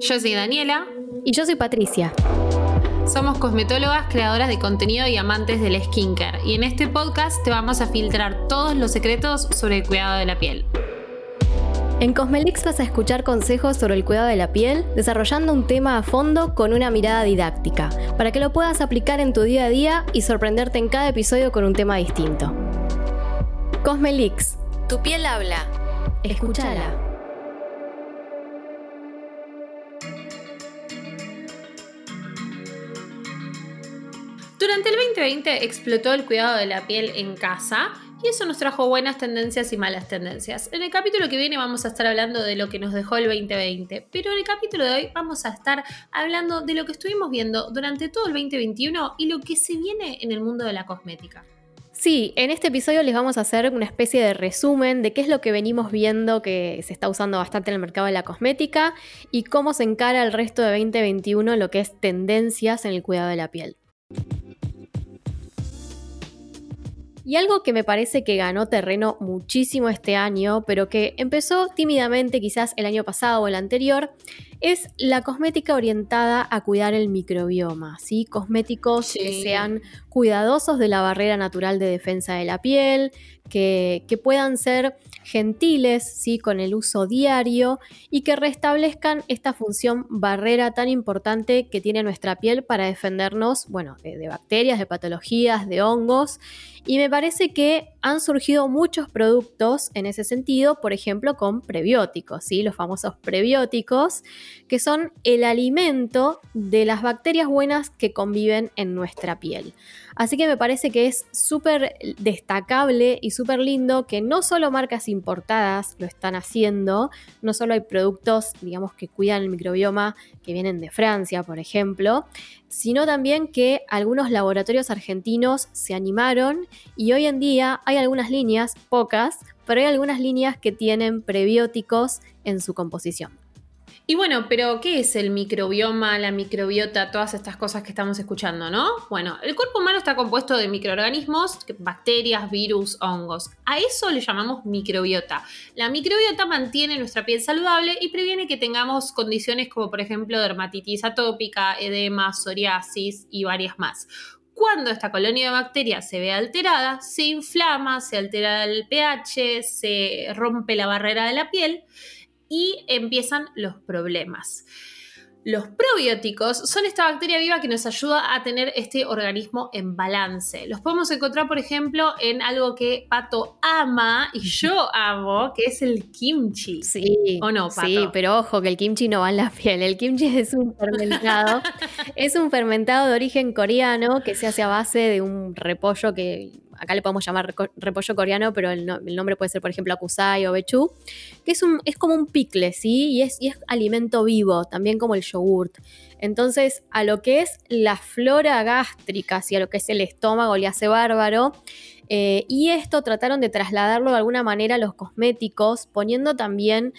Yo soy Daniela. Y yo soy Patricia. Somos cosmetólogas, creadoras de contenido y amantes del skincare. Y en este podcast te vamos a filtrar todos los secretos sobre el cuidado de la piel. En Cosmelix vas a escuchar consejos sobre el cuidado de la piel, desarrollando un tema a fondo con una mirada didáctica, para que lo puedas aplicar en tu día a día y sorprenderte en cada episodio con un tema distinto. Cosmelix, tu piel habla. Escúchala. Durante el 2020 explotó el cuidado de la piel en casa y eso nos trajo buenas tendencias y malas tendencias. En el capítulo que viene vamos a estar hablando de lo que nos dejó el 2020, pero en el capítulo de hoy vamos a estar hablando de lo que estuvimos viendo durante todo el 2021 y lo que se viene en el mundo de la cosmética. Sí, en este episodio les vamos a hacer una especie de resumen de qué es lo que venimos viendo que se está usando bastante en el mercado de la cosmética y cómo se encara el resto de 2021 lo que es tendencias en el cuidado de la piel. Y algo que me parece que ganó terreno muchísimo este año, pero que empezó tímidamente quizás el año pasado o el anterior, es la cosmética orientada a cuidar el microbioma, ¿sí? Cosméticos que sean cuidadosos de la barrera natural de defensa de la piel, que, que, puedan ser gentiles ¿sí? con el uso diario y que restablezcan esta función barrera tan importante que tiene nuestra piel para defendernos bueno, de, bacterias, de patologías, de hongos y me parece que han surgido muchos productos en ese sentido, por ejemplo, con prebióticos, ¿sí? los famosos prebióticos, que son el alimento de las bacterias buenas que conviven en nuestra piel. Así que me parece que es súper destacable y súper lindo que no solo marcas importadas lo están haciendo, no solo hay productos, digamos, que cuidan el microbioma que vienen de Francia, por ejemplo, sino también que algunos laboratorios argentinos se animaron y hoy en día hay algunas líneas, pocas, pero hay algunas líneas que tienen prebióticos en su composición. Y bueno, pero ¿qué es el microbioma, la microbiota, todas estas cosas que estamos escuchando, no? Bueno, el cuerpo humano está compuesto de microorganismos, bacterias, virus, hongos. A eso le llamamos microbiota. La microbiota mantiene nuestra piel saludable y previene que tengamos condiciones como por ejemplo dermatitis atópica, edema, psoriasis y varias más. Cuando esta colonia de bacterias se ve alterada, se inflama, se altera el pH, se rompe la barrera de la piel y empiezan los problemas. Los probióticos son esta bacteria viva que nos ayuda a tener este organismo en balance. Los podemos encontrar, por ejemplo, en algo que Pato ama y yo amo, que es el kimchi. Sí. ¿O no, Pato? Sí, pero ojo que el kimchi no va en la piel. El kimchi es un fermentado. es un fermentado de origen coreano que se hace a base de un repollo que acá le podemos llamar repollo coreano, pero el, nombre puede ser, por ejemplo, akusai o bechu, que es, un, es como un picle, ¿sí? Y es, y es alimento vivo, también como el yogurt. Entonces, a lo que es la flora gástrica, ¿sí? a lo que es el estómago, le hace bárbaro. Eh, y esto trataron de trasladarlo de alguna manera a los cosméticos, poniendo también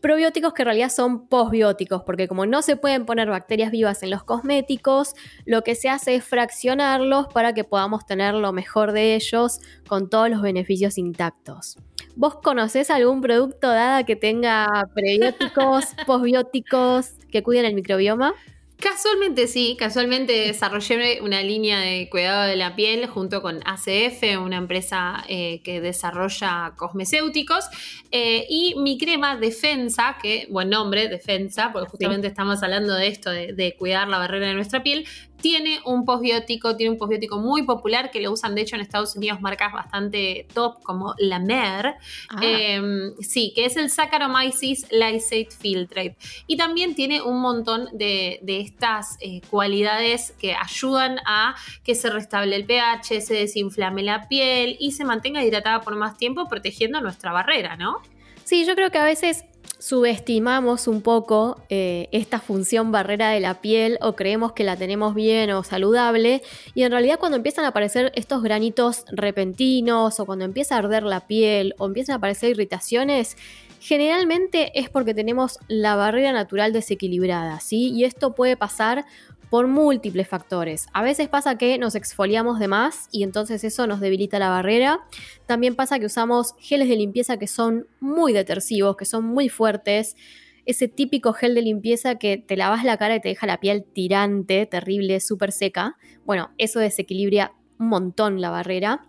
probióticos que en realidad son posbióticos, porque como no se pueden poner bacterias vivas en los cosméticos, lo que se hace es fraccionarlos para que podamos tener lo mejor de ellos con todos los beneficios intactos. ¿Vos conocés algún producto dada que tenga prebióticos, posbióticos que cuiden el microbioma? Casualmente sí, casualmente desarrollé una línea de cuidado de la piel junto con ACF, una empresa eh, que desarrolla cosmecéuticos, eh, y mi crema Defensa, que buen nombre, Defensa, porque justamente estamos hablando de esto, de, cuidar la barrera de nuestra piel, tiene un posbiótico, tiene un posbiótico muy popular que lo usan de hecho en Estados Unidos marcas bastante top como la Mer, ah. em, sí, que es el Saccharomyces lysate filtrate. Y también tiene un montón de, estas eh, cualidades que ayudan a que se restable el pH, se desinflame la piel y se mantenga hidratada por más tiempo protegiendo nuestra barrera, ¿no? Sí, yo creo que a veces subestimamos un poco eh, esta función barrera de la piel o creemos que la tenemos bien o saludable y en realidad cuando empiezan a aparecer estos granitos repentinos o cuando empieza a arder la piel o empiezan a aparecer irritaciones, generalmente es porque tenemos la barrera natural desequilibrada, ¿sí? Y esto puede pasar por múltiples factores. A veces pasa que nos exfoliamos de más y entonces eso nos debilita la barrera. También pasa que usamos geles de limpieza que son muy detersivos, que son muy fuertes. ese típico gel de limpieza que te lavas la cara y te deja la piel tirante, terrible, súper seca. Bueno, eso desequilibra un montón la barrera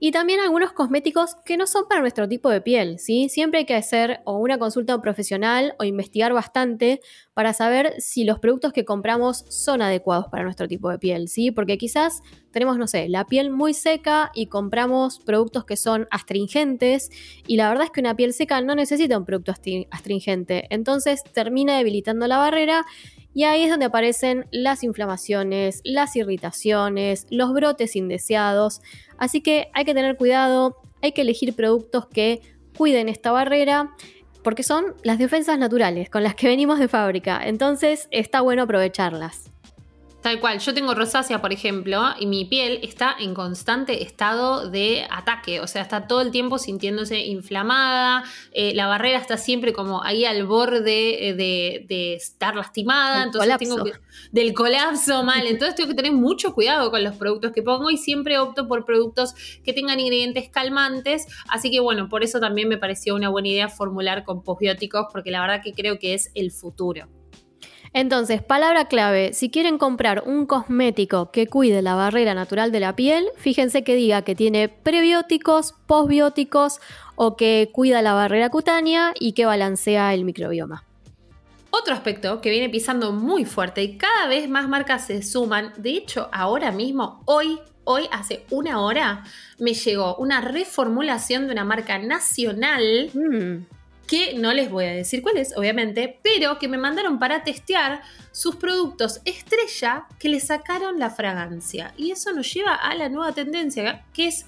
y también algunos cosméticos que no son para nuestro tipo de piel, ¿sí? Siempre hay que hacer o una consulta profesional o investigar bastante para saber si los productos que compramos son adecuados para nuestro tipo de piel, ¿sí? Porque quizás tenemos, no sé, la piel muy seca y compramos productos que son astringentes y la verdad es que una piel seca no necesita un producto astringente, entonces termina debilitando la barrera y ahí es donde aparecen las inflamaciones, las irritaciones, los brotes indeseados. Así que hay que tener cuidado, hay que elegir productos que cuiden esta barrera porque son las defensas naturales con las que venimos de fábrica. Entonces está bueno aprovecharlas. Tal cual, yo tengo rosácea, por ejemplo, y mi piel está en constante estado de ataque, o sea, está todo el tiempo sintiéndose inflamada, eh, la barrera está siempre como ahí al borde eh, de, estar lastimada, entonces tengo que, del colapso mal, entonces tengo que tener mucho cuidado con los productos que pongo y siempre opto por productos que tengan ingredientes calmantes, así que bueno, por eso también me pareció una buena idea formular con posbióticos, porque la verdad que creo que es el futuro. Entonces, palabra clave, si quieren comprar un cosmético que cuide la barrera natural de la piel, fíjense que diga que tiene prebióticos, posbióticos o que cuida la barrera cutánea y que balancea el microbioma. Otro aspecto que viene pisando muy fuerte y cada vez más marcas se suman, de hecho ahora mismo, hoy, hoy hace una hora, me llegó una reformulación de una marca nacional. Mm que no les voy a decir cuál es, obviamente, pero que me mandaron para testear sus productos estrella que le sacaron la fragancia. Y eso nos lleva a la nueva tendencia, que es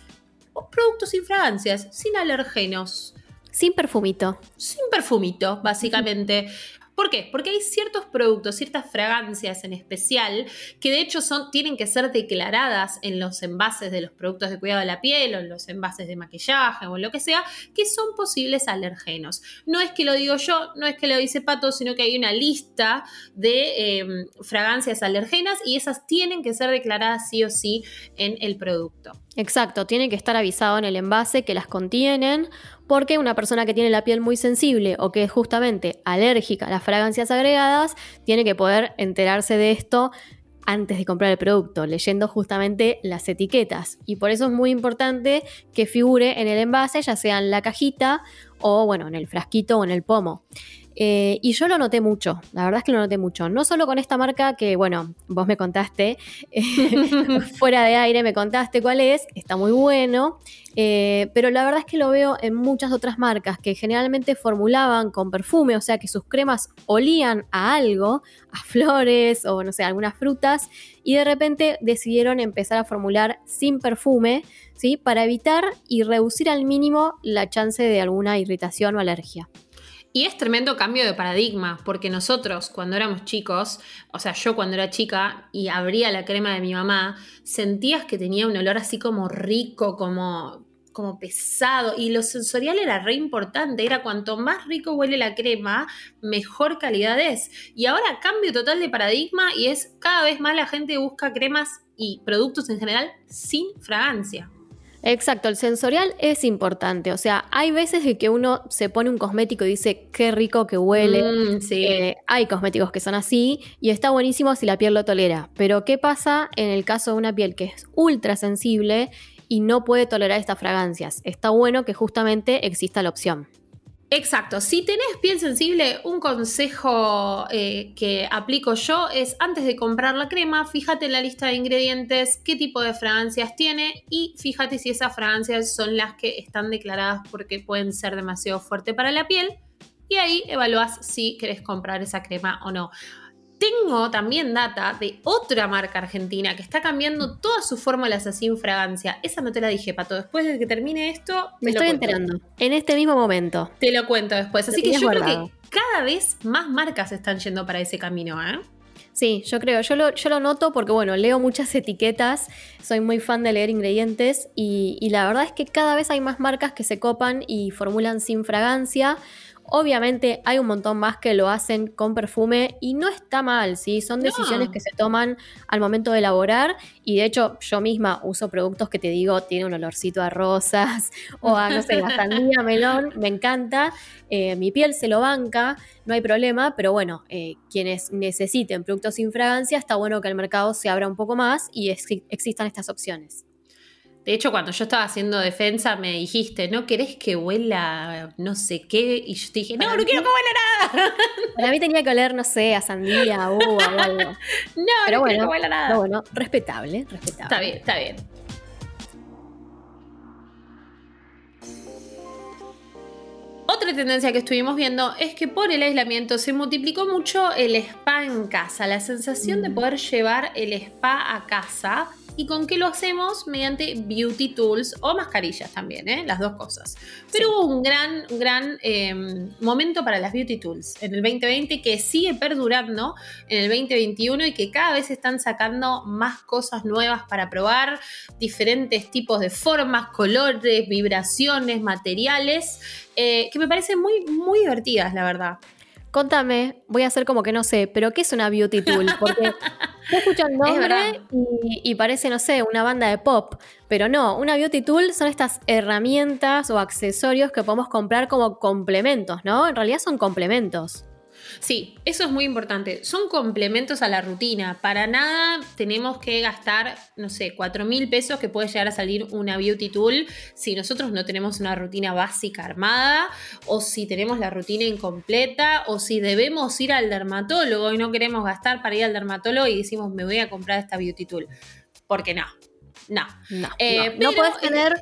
productos sin fragancias, sin alergenos. Sin perfumito. Sin perfumito, básicamente. ¿Por qué? Porque hay ciertos productos, ciertas fragancias en especial, que de hecho son, tienen que ser declaradas en los envases de los productos de cuidado de la piel o en los envases de maquillaje o lo que sea, que son posibles alergenos. No es que lo digo yo, no es que lo dice Pato, sino que hay una lista de em, fragancias alergenas y esas tienen que ser declaradas sí o sí en el producto. Exacto, tiene que estar avisado en el envase que las contienen, porque una persona que tiene la piel muy sensible o que es justamente alérgica a las fragancias agregadas, tiene que poder enterarse de esto antes de comprar el producto, leyendo justamente las etiquetas. Y por eso es muy importante que figure en el envase, ya sea en la cajita o bueno, en el frasquito o en el pomo. Eh, y yo lo noté mucho, la verdad es que lo noté mucho. No solo con esta marca que, bueno, vos me contaste, fuera de aire me contaste cuál es, está muy bueno, eh, pero la verdad es que lo veo en muchas otras marcas que generalmente formulaban con perfume, o sea que sus cremas olían a algo, a flores o no sé, algunas frutas, y de repente decidieron empezar a formular sin perfume, ¿sí? Para evitar y reducir al mínimo la chance de alguna irritación o alergia. Y es tremendo cambio de paradigma, porque nosotros cuando éramos chicos, o sea, yo cuando era chica y abría la crema de mi mamá, sentías que tenía un olor así como rico, como, como pesado, y lo sensorial era re importante, era cuanto más rico huele la crema, mejor calidad es. Y ahora cambio total de paradigma y es cada vez más la gente busca cremas y productos en general sin fragancia. Exacto, el sensorial es importante. O sea, hay veces de que uno se pone un cosmético y dice qué rico que huele. Mm, sí. Eh, hay cosméticos que son así y está buenísimo si la piel lo tolera. Pero ¿qué pasa en el caso de una piel que es ultra sensible y no puede tolerar estas fragancias? Está bueno que justamente exista la opción. Exacto. Si tenés piel sensible, un consejo eh, que aplico yo es antes de comprar la crema, fíjate en la lista de ingredientes, qué tipo de fragancias tiene y fíjate si esas fragancias son las que están declaradas porque pueden ser demasiado fuerte para la piel. Y ahí evalúas si querés comprar esa crema o no. Tengo también data de otra marca argentina que está cambiando todas sus fórmulas así sin fragancia. Esa no te la dije, Pato. Después de que termine esto. Me estoy enterando. En este mismo momento. Te lo cuento después. Así que yo creo que cada vez más marcas están yendo para ese camino, ¿eh? Sí, yo creo, yo lo, yo lo noto porque, bueno, leo muchas etiquetas, soy muy fan de leer ingredientes y, y, la verdad es que cada vez hay más marcas que se copan y formulan sin fragancia Obviamente hay un montón más que lo hacen con perfume y no está mal, ¿sí? Son decisiones que se toman al momento de elaborar y de hecho yo misma uso productos que te digo tiene un olorcito a rosas o a, no sé, a sandía, melón, me encanta. Eh, mi piel se lo banca, no hay problema, pero bueno, eh, quienes necesiten productos sin fragancia, está bueno que el mercado se abra un poco más y existan estas opciones. De hecho, cuando yo estaba haciendo defensa, me dijiste, ¿no querés que huela no sé qué? Y yo te dije, no, no quiero que huela nada. Para mí tenía que oler, no sé, a sandía, o algo. no, Pero no bueno, quiero que huela nada. bueno, respetable, respetable. Está bien, está bien. Otra tendencia que estuvimos viendo es que por el aislamiento se multiplicó mucho el spa en casa, la sensación de mm. poder llevar el spa a casa ¿Y con qué lo hacemos? Mediante beauty tools o mascarillas también, ¿eh? las dos cosas. Pero hubo un gran, gran em, momento para las beauty tools en el 2020 que sigue perdurando en el 2021 y que cada vez están sacando más cosas nuevas para probar, diferentes tipos de formas, colores, vibraciones, materiales, eh, que me parecen muy, muy divertidas, la verdad. Contame, voy a hacer como que no sé, pero ¿qué es una beauty tool? Porque yo escucho el nombre y, parece, no sé, una banda de pop, pero no, una beauty tool son estas herramientas o accesorios que podemos comprar como complementos, ¿no? En realidad son complementos. Sí, eso es muy importante. Son complementos a la rutina. Para nada tenemos que gastar, no sé, 4 mil pesos que puede llegar a salir una beauty tool si nosotros no tenemos una rutina básica armada o si tenemos la rutina incompleta o si debemos ir al dermatólogo y no queremos gastar para ir al dermatólogo y decimos me voy a comprar esta beauty tool. Porque no. No. No, eh, no puedes tener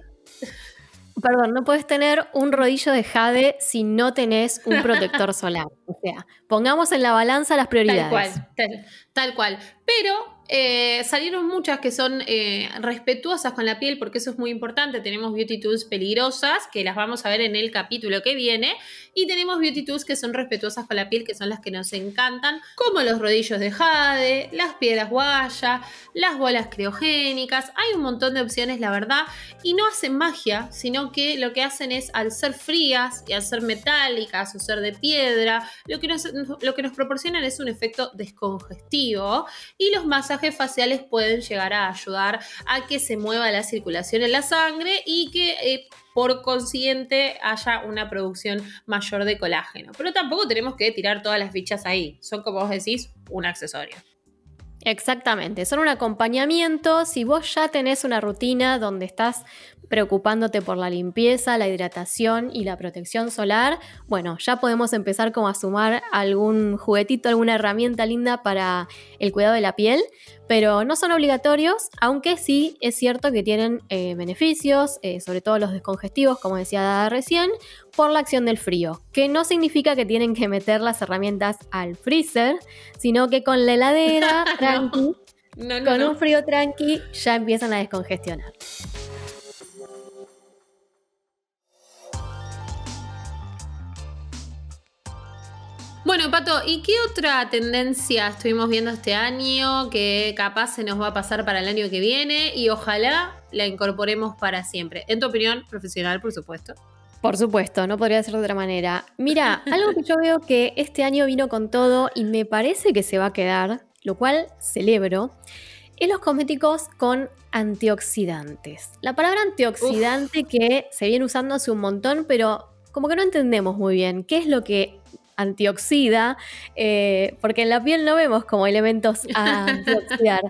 Perdón, no puedes tener un rodillo de jade si no tenés un protector solar. O sea, pongamos en la balanza las prioridades. Tal cual, tal cual. Pero eh, salieron muchas que son eh, respetuosas con la piel, porque eso es muy importante. Tenemos beauty tools peligrosas, que las vamos a ver en el capítulo que viene, y tenemos beauty tools que son respetuosas con la piel, que son las que nos encantan, como los rodillos de jade, las piedras guaya, las bolas criogénicas. Hay un montón de opciones, la verdad, y no hacen magia, sino que lo que hacen es, al ser frías y al ser metálicas o ser de piedra, lo que nos, lo que nos proporcionan es un efecto descongestivo y los faciales pueden llegar a ayudar a que se mueva la circulación en la sangre y que eh, por consiguiente haya una producción mayor de colágeno. Pero tampoco tenemos que tirar todas las fichas ahí, son como vos decís, un accesorio. Exactamente, son un acompañamiento. Si vos ya tenés una rutina donde estás preocupándote por la limpieza, la hidratación y la protección solar, bueno, ya podemos empezar como a sumar algún juguetito, alguna herramienta linda para el cuidado de la piel, pero no son obligatorios, aunque sí es cierto que tienen eh, beneficios, eh, sobre todo los descongestivos, como decía recién, por la acción del frío, que no significa que tienen que meter las herramientas al freezer, sino que con la heladera tranqui, con un frío tranqui, ya empiezan a descongestionar. Bueno, Pato, ¿y qué otra tendencia estuvimos viendo este año que capaz se nos va a pasar para el año que viene y ojalá la incorporemos para siempre? En tu opinión, profesional, por supuesto. Por supuesto, no podría ser de otra manera. Mira, algo que yo veo que este año vino con todo y me parece que se va a quedar, lo cual celebro, es los cosméticos con antioxidantes. La palabra antioxidante que se viene usando hace un montón, pero como que no entendemos muy bien qué es lo que antioxida, eh, porque en la piel no vemos como elementos a antioxidar.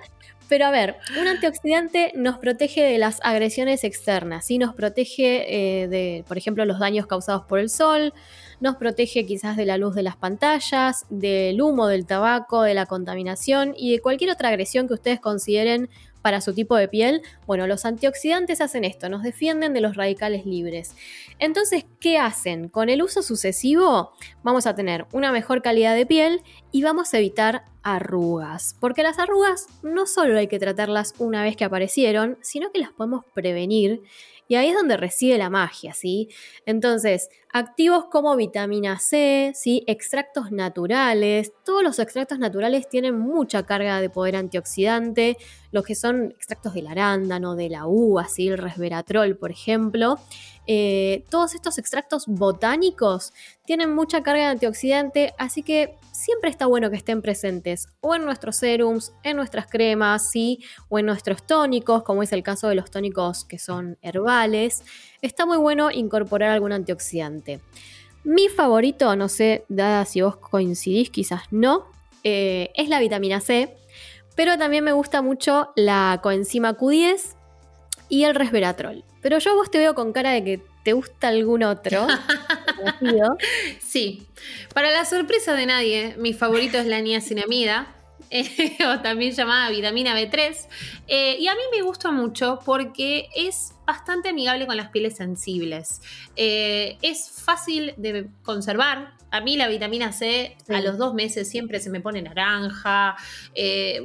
Pero a ver, un antioxidante nos protege de las agresiones externas, ¿sí? nos protege eh, de, por ejemplo, los daños causados por el sol, nos protege quizás de la luz de las pantallas, del humo del tabaco, de la contaminación y de cualquier otra agresión que ustedes consideren para su tipo de piel, bueno, los antioxidantes hacen esto, nos defienden de los radicales libres. Entonces, ¿qué hacen? Con el uso sucesivo vamos a tener una mejor calidad de piel y vamos a evitar arrugas, porque las arrugas no solo hay que tratarlas una vez que aparecieron, sino que las podemos prevenir y ahí es donde reside la magia, ¿sí? Entonces, Activos como vitamina C, ¿sí? extractos naturales. Todos los extractos naturales tienen mucha carga de poder antioxidante. Los que son extractos del arándano, de la uva, ¿sí? el resveratrol, por ejemplo. Eh, todos estos extractos botánicos tienen mucha carga de antioxidante, así que siempre está bueno que estén presentes o en nuestros serums, en nuestras cremas, ¿sí? o en nuestros tónicos, como es el caso de los tónicos que son herbales. Está muy bueno incorporar algún antioxidante. Mi favorito, no sé, dada si vos coincidís, quizás no, eh, es la vitamina C, pero también me gusta mucho la coenzima Q10 y el resveratrol. Pero yo vos te veo con cara de que te gusta algún otro. sí. Para la sorpresa de nadie, mi favorito es la niacinamida. Eh, o también llamada vitamina B3. Eh, y a mí me gusta mucho porque es bastante amigable con las pieles sensibles. Eh, es fácil de conservar, a mí la vitamina C a los dos meses siempre se me pone naranja. Eh,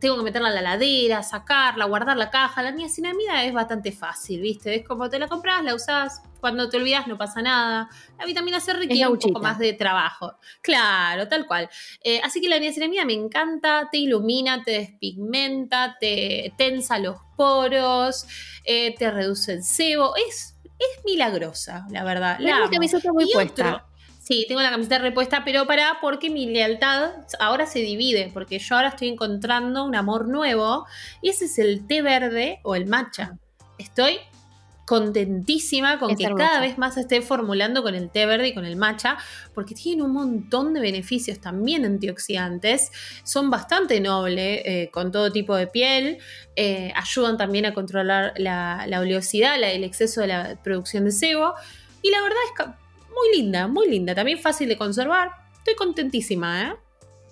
tengo que meterla a la ladera, sacarla, guardar la caja. La niacinamida es bastante fácil, ¿viste? Es como te la compras, la usás, cuando te olvidas no pasa nada. La vitamina C requiere un poco más de trabajo. Claro, tal cual. Eh, así que la niacinamida me encanta, te ilumina, te despigmenta, te tensa los poros, eh, te reduce el sebo. Es, es milagrosa, la verdad. La, la muy puesta. Sí, tengo la camiseta repuesta, pero para porque mi lealtad ahora se divide, porque yo ahora estoy encontrando un amor nuevo y ese es el té verde o el matcha. Estoy contentísima con que cada vez más esté formulando con el té verde y con el matcha, porque tienen un montón de beneficios también antioxidantes, son bastante nobles eh, con todo tipo de piel, eh, ayudan también a controlar la, oleosidad, el exceso de la producción de sebo, y la verdad es que muy linda, muy linda. También fácil de conservar. Estoy contentísima, ¿eh?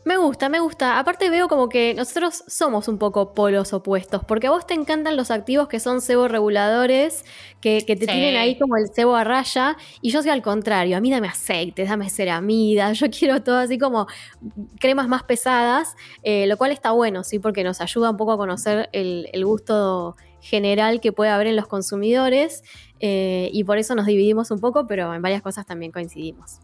Me gusta, me gusta. Aparte veo como que nosotros somos un poco polos opuestos, porque a vos te encantan los activos que son sebo reguladores, que, te tienen ahí como el sebo a raya, y yo soy al contrario, a mí dame aceite, dame ceramida, yo quiero todo así como cremas más pesadas, eh, lo cual está bueno, sí, porque nos ayuda un poco a conocer el, el gusto general que puede haber en los consumidores eh, y por eso nos dividimos un poco, pero en varias cosas también coincidimos.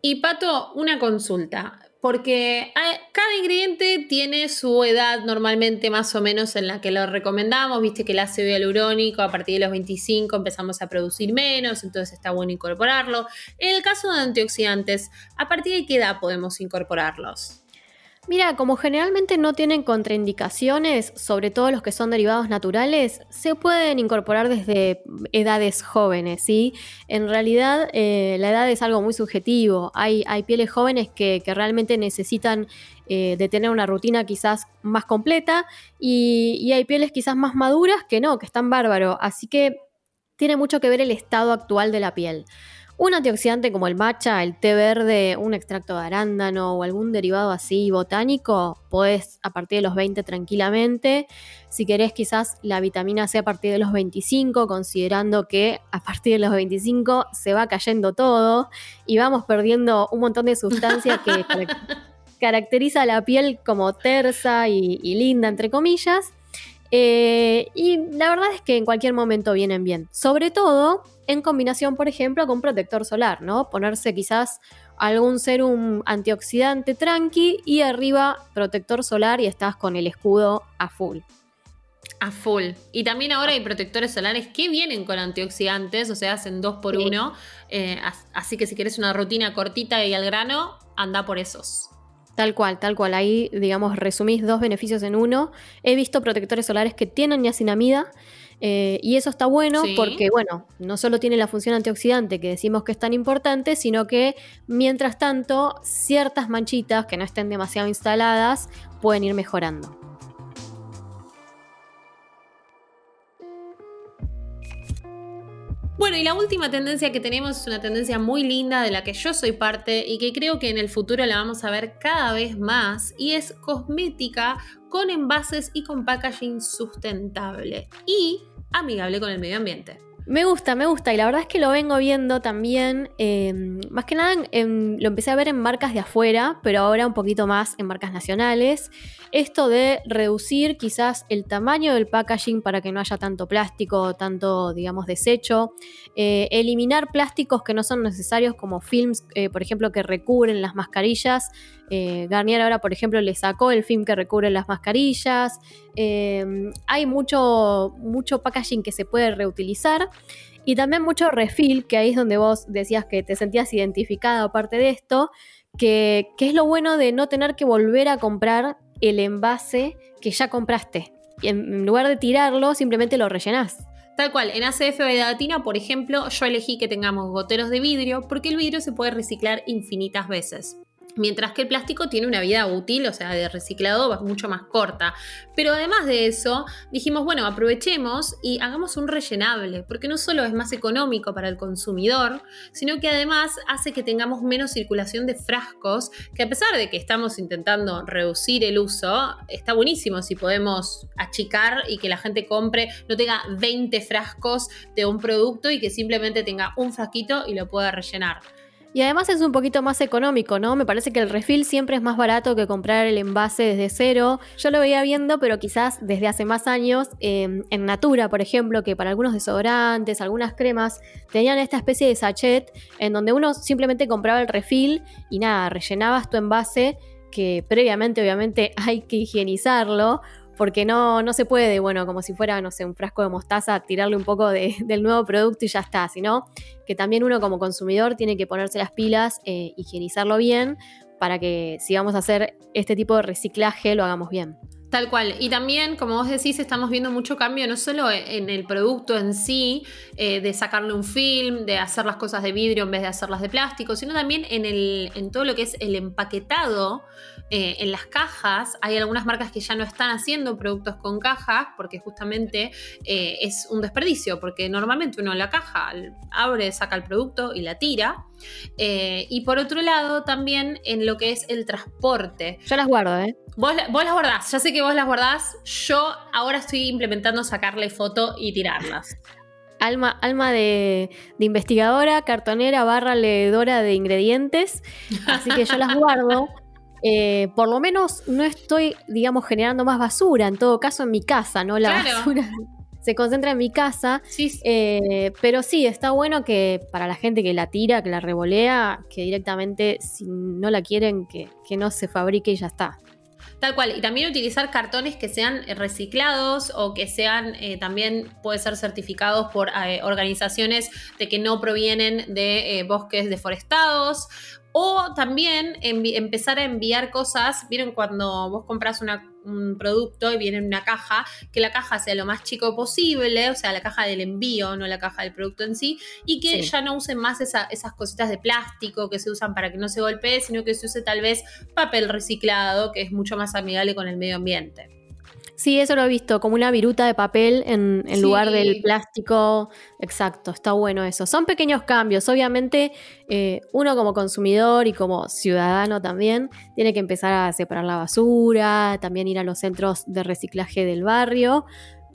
Y Pato, una consulta, porque cada ingrediente tiene su edad normalmente más o menos en la que lo recomendamos, viste que el ácido hialurónico a partir de los 25 empezamos a producir menos, entonces está bueno incorporarlo. En el caso de antioxidantes, ¿a partir de qué edad podemos incorporarlos? Mira, como generalmente no tienen contraindicaciones, sobre todo los que son derivados naturales, se pueden incorporar desde edades jóvenes, ¿sí? En realidad, eh, la edad es algo muy subjetivo. Hay, pieles jóvenes que, realmente necesitan eh, de tener una rutina quizás más completa y, y hay pieles quizás más maduras que no, que están bárbaro. Así que tiene mucho que ver el estado actual de la piel. Un antioxidante como el matcha, el té verde, un extracto de arándano o algún derivado así botánico, podés a partir de los 20 tranquilamente. Si querés quizás la vitamina C a partir de los 25, considerando que a partir de los 25 se va cayendo todo y vamos perdiendo un montón de sustancias que caracteriza a la piel como tersa y linda, entre comillas. Eh, y la verdad es que en cualquier momento vienen bien. Sobre todo en combinación, por ejemplo, con protector solar, ¿no? Ponerse quizás algún serum antioxidante tranqui y arriba protector solar y estás con el escudo a full. A full. Y también ahora hay protectores solares que vienen con antioxidantes, o sea, hacen dos por uno. Eh, así que si quieres una rutina cortita y al grano, anda por esos. Tal cual, tal cual. Ahí, digamos, resumís dos beneficios en uno. He visto protectores solares que tienen niacinamida eh, y eso está bueno porque, bueno, no solo tiene la función antioxidante que decimos que es tan importante, sino que mientras tanto ciertas manchitas que no estén demasiado instaladas pueden ir mejorando. Bueno, y la última tendencia que tenemos es una tendencia muy linda de la que yo soy parte y que creo que en el futuro la vamos a ver cada vez más y es cosmética con envases y con packaging sustentable y amigable con el medio ambiente. Me gusta, me gusta. Y la verdad es que lo vengo viendo también. Em, más que nada lo empecé a ver en marcas de afuera, pero ahora un poquito más en marcas nacionales. Esto de reducir quizás el tamaño del packaging para que no haya tanto plástico, tanto, digamos, desecho. Eh, eliminar plásticos que no son necesarios, como films, eh, por ejemplo, que recubren las mascarillas. Eh, Garnier ahora, por ejemplo, le sacó el film que recubre las mascarillas. Em, hay mucho, mucho packaging que se puede reutilizar. Y también mucho refill, que ahí es donde vos decías que te sentías identificada aparte de esto, que, es lo bueno de no tener que volver a comprar el envase que ya compraste. Y en lugar de tirarlo, simplemente lo rellenás. Tal cual, en ACF Latina, por ejemplo, yo elegí que tengamos goteros de vidrio porque el vidrio se puede reciclar infinitas veces. Mientras que el plástico tiene una vida útil, o sea, de reciclado mucho más corta. Pero además de eso, dijimos, bueno, aprovechemos y hagamos un rellenable, porque no solo es más económico para el consumidor, sino que además hace que tengamos menos circulación de frascos, que a pesar de que estamos intentando reducir el uso, está buenísimo si podemos achicar y que la gente compre, no tenga 20 frascos de un producto y que simplemente tenga un frasquito y lo pueda rellenar. Y además es un poquito más económico, ¿no? Me parece que el refill siempre es más barato que comprar el envase desde cero. Yo lo veía viendo, pero quizás desde hace más años, em, en Natura, por ejemplo, que para algunos desodorantes, algunas cremas, tenían esta especie de sachet en donde uno simplemente compraba el refill y nada, rellenabas tu envase, que previamente obviamente hay que higienizarlo porque no, no se puede, bueno, como si fuera, no sé, un frasco de mostaza, tirarle un poco del nuevo producto y ya está, sino que también uno como consumidor tiene que ponerse las pilas, eh, higienizarlo bien, para que si vamos a hacer este tipo de reciclaje lo hagamos bien. Tal cual. Y también, como vos decís, estamos viendo mucho cambio, no solo en el producto en sí, eh, de sacarle un film, de hacer las cosas de vidrio en vez de hacerlas de plástico, sino también en, el, en todo lo que es el empaquetado eh, en las cajas. Hay algunas marcas que ya no están haciendo productos con cajas porque justamente eh, es un desperdicio, porque normalmente uno la caja abre, saca el producto y la tira. Eh, y por otro lado, también en lo que es el transporte. Yo las guardo, ¿eh? Vos, vos, las guardás, ya sé que vos las guardás. Yo ahora estoy implementando sacarle foto y tirarlas. Alma, alma de, de, investigadora, cartonera, barra leedora de ingredientes. Así que yo las guardo. Eh, por lo menos no estoy, digamos, generando más basura, en todo caso en mi casa, ¿no? La basura se concentra en mi casa. Eh, pero sí, está bueno que para la gente que la tira, que la revolea, que directamente, si no la quieren, que, que no se fabrique y ya está. Tal cual. Y también utilizar cartones que sean reciclados o que sean eh, también, puede ser certificados por organizaciones de que no provienen de bosques deforestados o también empezar a enviar cosas, vieron cuando vos compras un producto y viene en una caja, que la caja sea lo más chico posible, o sea, la caja del envío, no la caja del producto en sí, y que ya no usen más esas cositas de plástico que se usan para que no se golpee, sino que se use tal vez papel reciclado, que es mucho más amigable con el medio ambiente. Sí, eso lo he visto, como una viruta de papel en, lugar del plástico. Exacto, está bueno eso. Son pequeños cambios. Obviamente, eh, uno como consumidor y como ciudadano también tiene que empezar a separar la basura, también ir a los centros de reciclaje del barrio.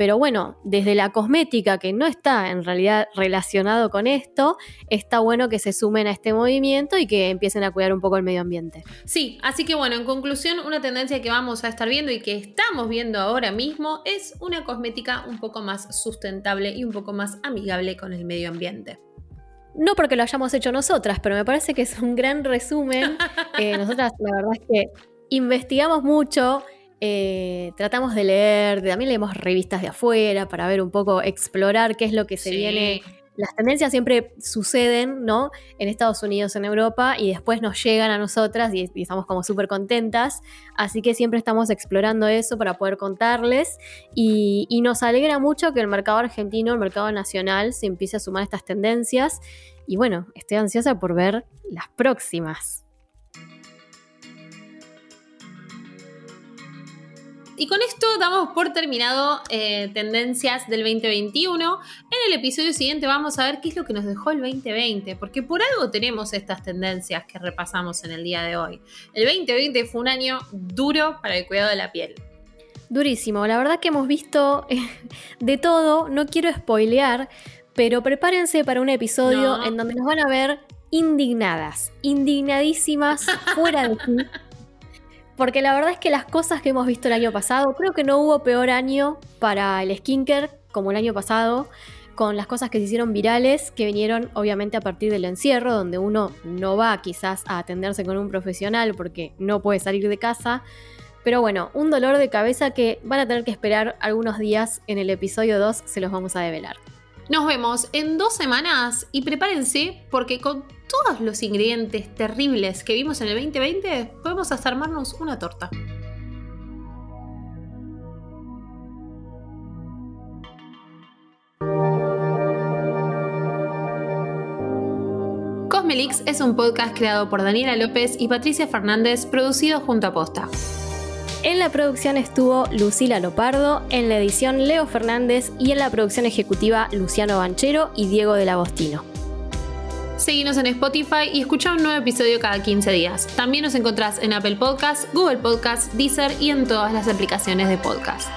Pero bueno, desde la cosmética, que no está en realidad relacionado con esto, está bueno que se sumen a este movimiento y que empiecen a cuidar un poco el medio ambiente. Sí, así que bueno, en conclusión, una tendencia que vamos a estar viendo y que estamos viendo ahora mismo es una cosmética un poco más sustentable y un poco más amigable con el medio ambiente. No porque lo hayamos hecho nosotras, pero me parece que es un gran resumen. Eh, nosotras, la verdad es que investigamos mucho, eh, tratamos de leer, también leemos revistas de afuera para ver un poco, explorar qué es lo que se viene. Las tendencias siempre suceden, ¿no? En Estados Unidos, en Europa, y después nos llegan a nosotras y, estamos como súper contentas. Así que siempre estamos explorando eso para poder contarles. Y, y nos alegra mucho que el mercado argentino, el mercado nacional, se empiece a sumar a estas tendencias. Y bueno, estoy ansiosa por ver las próximas. Y con esto damos por terminado eh, tendencias del 2021. En el episodio siguiente vamos a ver qué es lo que nos dejó el 2020, porque por algo tenemos estas tendencias que repasamos en el día de hoy. El 2020 fue un año duro para el cuidado de la piel. Durísimo, la verdad que hemos visto eh, de todo, no quiero spoilear, pero prepárense para un episodio No. en donde nos van a ver indignadas, indignadísimas, fuera de sí. Porque la verdad es que las cosas que hemos visto el año pasado, creo que no hubo peor año para el skincare como el año pasado, con las cosas que se hicieron virales, que vinieron obviamente a partir del encierro, donde uno no va quizás a atenderse con un profesional porque no puede salir de casa. Pero bueno, un dolor de cabeza que van a tener que esperar algunos días en el episodio 2, se los vamos a develar. Nos vemos en dos semanas y prepárense porque con todos los ingredientes terribles que vimos en el 2020 podemos hasta armarnos una torta. Cosmelix es un podcast creado por Daniela López y Patricia Fernández, producido junto a Posta. En la producción estuvo Lucila Lopardo, en la edición Leo Fernández y en la producción ejecutiva Luciano Banchero y Diego del Agostino. Seguinos en Spotify y escucha un nuevo episodio cada 15 días. También nos encontrás en Apple Podcasts, Google Podcasts, Deezer y en todas las aplicaciones de podcast.